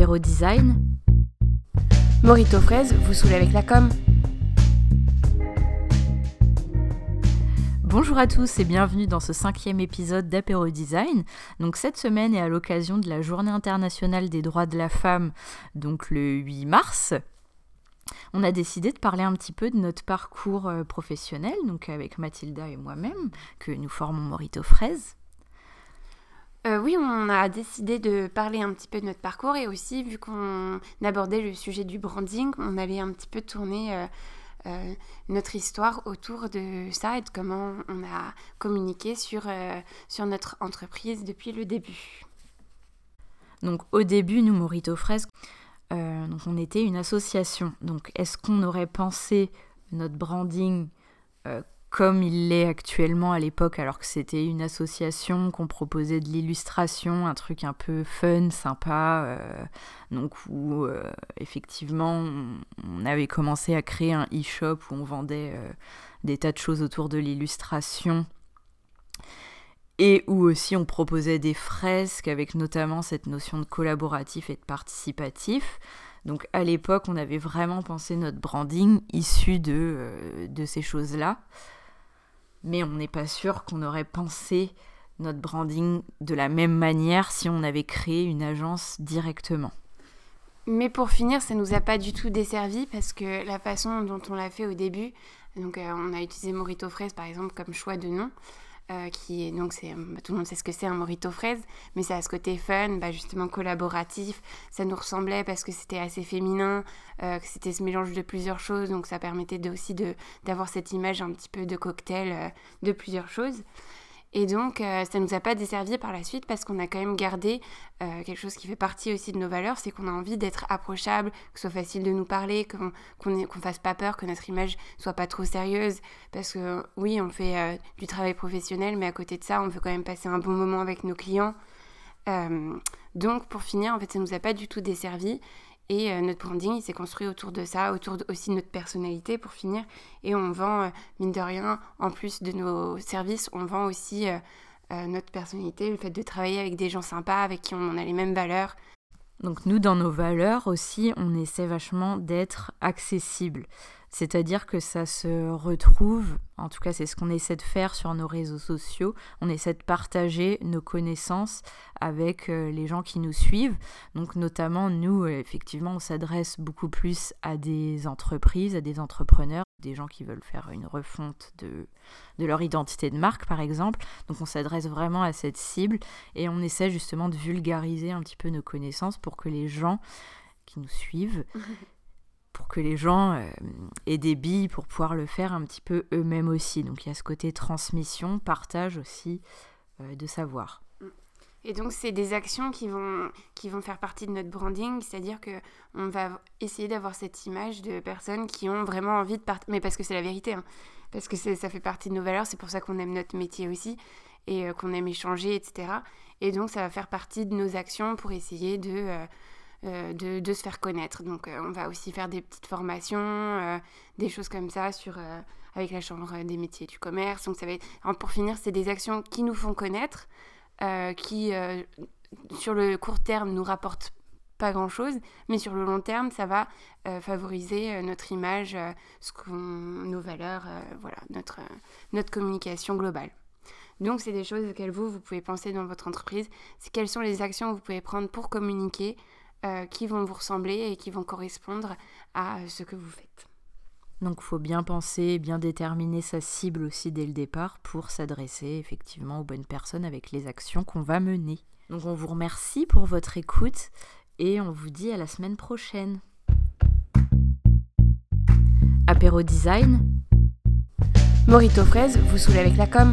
Apéro Design. Morito fraise vous saoule avec la com. Bonjour à tous et bienvenue dans ce cinquième épisode d'Apéro Design. Donc cette semaine est à l'occasion de la Journée internationale des droits de la femme, donc le 8 mars. On a décidé de parler un petit peu de notre parcours euh, professionnel, donc avec Mathilda et moi-même, que nous formons Morito Fraise. Euh, oui, on a décidé de parler un petit peu de notre parcours et aussi, vu qu'on abordait le sujet du branding, on allait un petit peu tourner euh, euh, notre histoire autour de ça et de comment on a communiqué sur, sur notre entreprise depuis le début. Donc au début, nous, Morito Fresque, donc on était une association. Donc est-ce qu'on aurait pensé notre branding comme il l'est actuellement à l'époque, alors que c'était une association qu'on proposait de l'illustration, un truc un peu fun, sympa, euh, donc où euh, effectivement on, avait commencé à créer un e-shop où on vendait euh, des tas de choses autour de l'illustration et où aussi on proposait des fresques avec notamment cette notion de collaboratif et de participatif. Donc à l'époque, on avait vraiment pensé notre branding issu de, de ces choses-là mais on n'est pas sûr qu'on aurait pensé notre branding de la même manière si on avait créé une agence directement. Mais pour finir, ça nous a pas du tout desservi parce que la façon dont on l'a fait au début, donc euh, on a utilisé Morito Fraise par exemple comme choix de nom, euh, qui est donc c'est bah, tout le monde sait ce que c'est un morito fraise, mais ça a ce côté fun, bah, justement collaboratif. Ça nous ressemblait parce que c'était assez féminin, euh, que c'était ce mélange de plusieurs choses, donc ça permettait aussi de d'avoir cette image un petit peu de cocktail euh, de plusieurs choses. Et donc, euh, ça ne nous a pas desservi par la suite parce qu'on a quand même gardé euh, quelque chose qui fait partie aussi de nos valeurs, c'est qu'on a envie d'être approchable, que ce soit facile de nous parler, qu'on ne fasse pas peur, que notre image soit pas trop sérieuse. Parce que oui, on fait euh, du travail professionnel, mais à côté de ça, on veut quand même passer un bon moment avec nos clients. donc, pour finir, en fait, ça ne nous a pas du tout desservi. Et euh, notre branding, s'est construit autour de ça, autour aussi de notre personnalité pour finir. Et on vend, euh, mine de rien, en plus de nos services, on vend aussi euh, notre personnalité, le fait de travailler avec des gens sympas, avec qui on a les mêmes valeurs. Donc nous, dans nos valeurs aussi, on essaie vachement d'être accessible. C'est-à-dire que ça se retrouve, en tout cas c'est ce qu'on essaie de faire sur nos réseaux sociaux, on essaie de partager nos connaissances avec euh, les gens qui nous suivent. Donc notamment nous, effectivement, on s'adresse beaucoup plus à des entreprises, à des entrepreneurs, des gens qui veulent faire une refonte de, de leur identité de marque par exemple. Donc on s'adresse vraiment à cette cible et on essaie justement de vulgariser un petit peu nos connaissances pour que les gens qui nous suivent pour que les gens euh, aient des billes pour pouvoir le faire un petit peu eux-mêmes aussi. Donc il y a ce côté transmission, partage aussi euh, de savoir. Et donc c'est des actions qui vont, qui vont faire partie de notre branding, c'est-à-dire que on va essayer d'avoir cette image de personnes qui ont vraiment envie de partir, mais parce que c'est la vérité, hein. parce que ça fait partie de nos valeurs, c'est pour ça qu'on aime notre métier aussi et euh, qu'on aime échanger, etc. Et donc ça va faire partie de nos actions pour essayer de euh, de, se faire connaître. Donc euh, on va aussi faire des petites formations, euh, des choses comme ça sur, avec la Chambre des métiers du commerce. Donc ça va pour finir, c'est des actions qui nous font connaître, qui sur le court terme nous rapportent pas grand chose, mais sur le long terme, ça va favoriser notre image, nos valeurs, voilà, notre, notre communication globale. Donc, c'est des choses auxquelles vous, vous pouvez penser dans votre entreprise. C'est quelles sont les actions que vous pouvez prendre pour communiquer euh, qui vont vous ressembler et qui vont correspondre à ce que vous faites. Donc il faut bien penser, bien déterminer sa cible aussi dès le départ pour s'adresser effectivement aux bonnes personnes avec les actions qu'on va mener. Donc on vous remercie pour votre écoute et on vous dit à la semaine prochaine. Apéro Design. Morito fraise vous saoule avec la com.